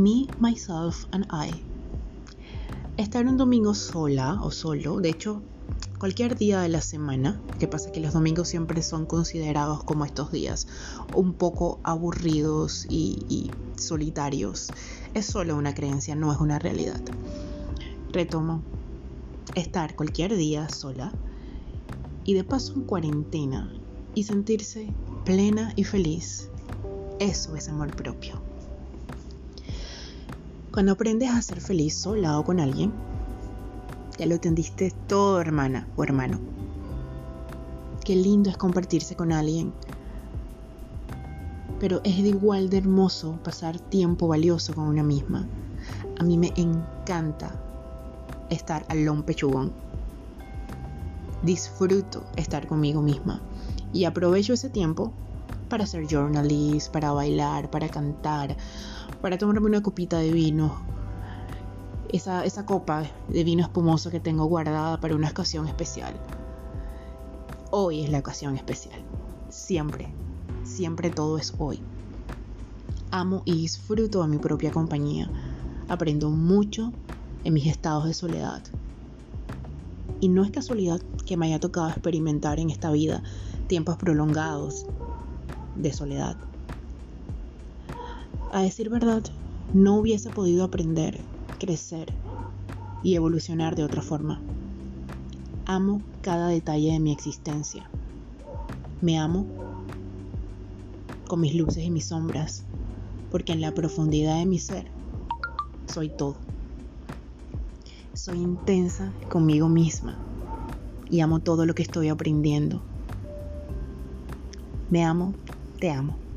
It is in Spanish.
Me, Myself and I. Estar un domingo sola o solo, de hecho, cualquier día de la semana, que pasa que los domingos siempre son considerados como estos días, un poco aburridos y, solitarios, es solo una creencia, no es una realidad. Retomo, estar cualquier día sola y de paso en cuarentena y sentirse plena y feliz. Eso es amor propio. Cuando aprendes a ser feliz sola o con alguien, ya lo entendiste todo, hermana o hermano. Qué lindo es compartirse con alguien. Pero es igual de hermoso pasar tiempo valioso con una misma. A mí me encanta estar al lón pechugón. Disfruto estar conmigo misma y aprovecho ese tiempo para hacer journalist, para bailar, para cantar, para tomarme una copita de vino. Esa, esa copa de vino espumoso que tengo guardada para una ocasión especial. Hoy es la ocasión especial. Siempre, siempre todo es hoy. Amo y disfruto de mi propia compañía. Aprendo mucho en mis estados de soledad. Y no es casualidad que me haya tocado experimentar en esta vida tiempos prolongados de soledad. A decir verdad, no hubiese podido aprender, crecer y evolucionar de otra forma. Amo cada detalle de mi existencia. Me amo con mis luces y mis sombras, porque en la profundidad de mi ser soy todo. Soy intensa conmigo misma y amo todo lo que estoy aprendiendo. Me amo, te amo.